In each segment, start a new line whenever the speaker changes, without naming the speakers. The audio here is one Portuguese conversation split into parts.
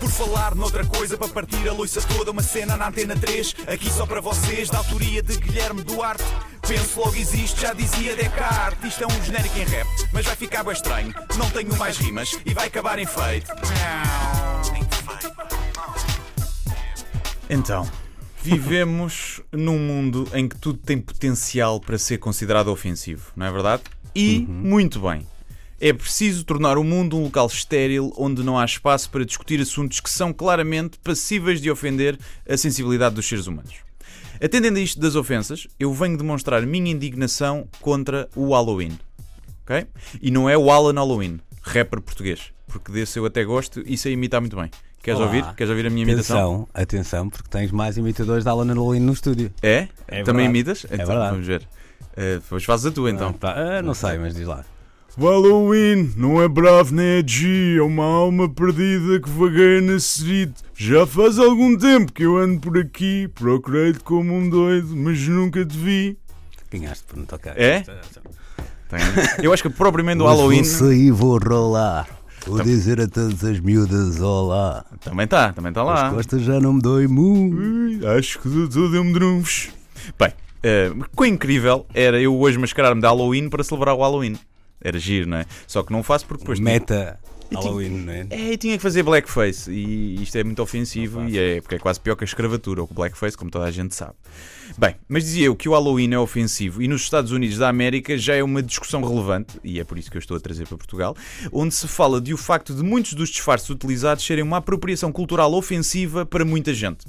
Por falar noutra coisa, para partir a loiça toda, uma cena na antena 3, aqui só para vocês, da autoria de Guilherme Duarte. Penso logo existe, já dizia Descartes. Isto é um genérico em rap, mas vai ficar bem estranho. Não tenho mais rimas e vai acabar em feito.
Então, vivemos num mundo em que tudo tem potencial para ser considerado ofensivo, não é verdade? E, muito bem, é preciso tornar o mundo um local estéril onde não há espaço para discutir assuntos que são claramente passíveis de ofender a sensibilidade dos seres humanos. Atendendo a isto das ofensas, eu venho demonstrar minha indignação contra o Halloween. Ok? E não é o Alan Halloween, rapper português, porque desse eu até gosto e sei imitar muito bem. Queres
Olá.
ouvir? Queres ouvir a minha imitação?
Atenção, atenção, porque tens mais imitadores da Alan Halloween no estúdio.
É?
É
Também
verdade.
imitas? Então,
verdade.
vamos ver. Eh, depois fazes a tua então.
Ah, ah, não sei, mas diz lá.
O Halloween não é bravo nem é G, é uma alma perdida que vagueia na street. Já faz algum tempo que eu ando por aqui, procurei-te como um doido, mas nunca te vi.
Ganhaste por não tocar.
É? Eu acho que propriamente o Halloween.
Vou sair, vou rolar. Vou
Tam-
dizer a todas as miúdas olá.
Também está, também está lá.
As costas já não me dói muito.
Ui, acho que tudo deu-me drunfos. Bem, eh, quão incrível era eu hoje mascarar-me de Halloween para celebrar o Halloween. Era giro, não é? Só que não faço porque depois.
Meta Halloween, não é?
É, e tinha que fazer blackface e isto é muito ofensivo e é porque é quase pior que a escravatura ou que o blackface, como toda a gente sabe. Bem, mas dizia eu que o Halloween é ofensivo e nos Estados Unidos da América já é uma discussão relevante, e é por isso que eu estou a trazer para Portugal, onde se fala de o facto de muitos dos disfarces utilizados serem uma apropriação cultural ofensiva para muita gente.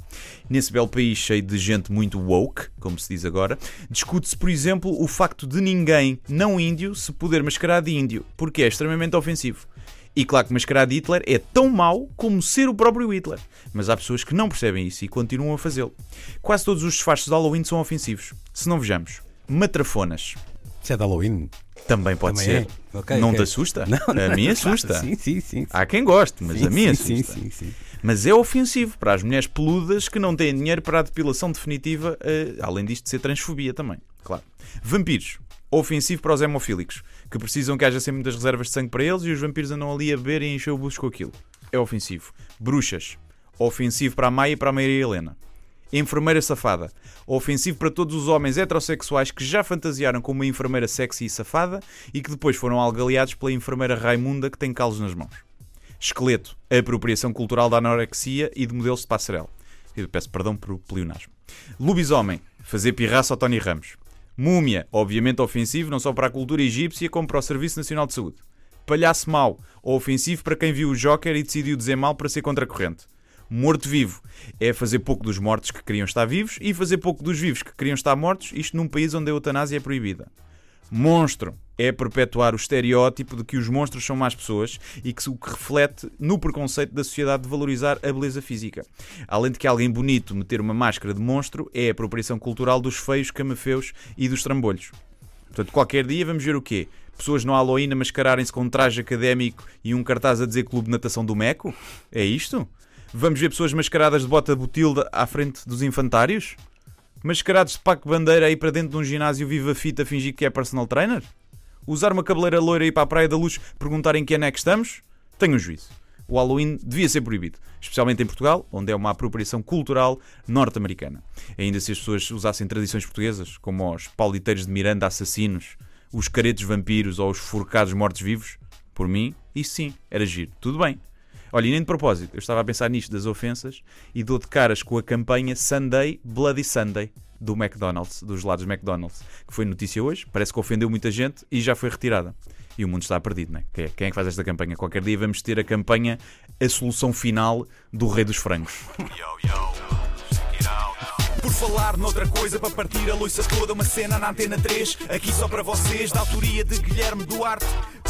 Nesse belo país cheio de gente muito woke, como se diz agora, discute-se, por exemplo, o facto de ninguém não índio se poder mascarar de índio, porque é extremamente ofensivo. E claro que mascarar de Hitler é tão mau como ser o próprio Hitler. Mas há pessoas que não percebem isso e continuam a fazê-lo. Quase todos os disfarces de Halloween são ofensivos. Se não vejamos, matrafonas
Isso é de Halloween.
também pode
Também
ser.
é? Ok,
não
ok.
te assusta?
Não, não,
a mim assusta.
Sim, sim, sim.
Há quem goste, mas
Sim,
a mim assusta.
Sim, sim, sim.
Mas é ofensivo para as mulheres peludas que não têm dinheiro para a depilação definitiva, eh, além disto de ser transfobia também, claro. Vampiros. Ofensivo para os hemofílicos, que precisam que haja sempre muitas reservas de sangue para eles e os vampiros andam ali a beber e encher o bucho com aquilo. É ofensivo. Bruxas. Ofensivo para a Maia e para a Maria Helena. Enfermeira safada. Ofensivo para todos os homens heterossexuais que já fantasiaram com uma enfermeira sexy e safada e que depois foram algaleados pela enfermeira Raimunda que tem calos nas mãos. Esqueleto, a apropriação cultural da anorexia e de modelos de passarela. Peço perdão por pleonasmo. Lobisomem, fazer pirraça ao Tony Ramos. Múmia, obviamente ofensivo não só para a cultura egípcia como para o Serviço Nacional de Saúde. Palhaço mau, ofensivo para quem viu o Joker e decidiu dizer mal para ser contracorrente. Morto-vivo é fazer pouco dos mortos que queriam estar vivos e fazer pouco dos vivos que queriam estar mortos, isto num país onde a eutanásia é proibida. Monstro é perpetuar o estereótipo de que os monstros são más pessoas e que o que reflete no preconceito da sociedade de valorizar a beleza física. Além de que alguém bonito meter uma máscara de monstro é a apropriação cultural dos feios, camafeus e dos trambolhos. Portanto, qualquer dia vamos ver o quê? Pessoas no Halloween a mascararem-se com um traje académico e um cartaz a dizer Clube de Natação do Meco? É isto? Vamos ver pessoas mascaradas de bota botilda à frente dos infantários? Mascarados de Paco Bandeira aí para dentro de um ginásio viva fita fingir que é personal trainer? Usar uma cabeleira loira aí para a Praia da Luz perguntarem que ano é que estamos? Tenham juízo. O Halloween devia ser proibido, especialmente em Portugal, onde é uma apropriação cultural norte-americana. Ainda se as pessoas usassem tradições portuguesas, como os pauliteiros de Miranda assassinos, os caretos vampiros ou os forcados mortos-vivos, por mim, isso sim, era giro. Tudo bem. Olha, e nem de propósito, eu estava a pensar nisto das ofensas e dou de caras com a campanha Sunday Bloody Sunday do McDonald's, dos lados McDonald's, que foi notícia hoje, parece que ofendeu muita gente e já foi retirada. E o mundo está perdido, né? Quem é, quem é que faz esta campanha? Qualquer dia vamos ter a campanha A Solução Final do Rei dos Frangos.
Por falar noutra coisa, para partir a loiça toda, uma cena na antena 3, aqui só para vocês, da autoria de Guilherme Duarte.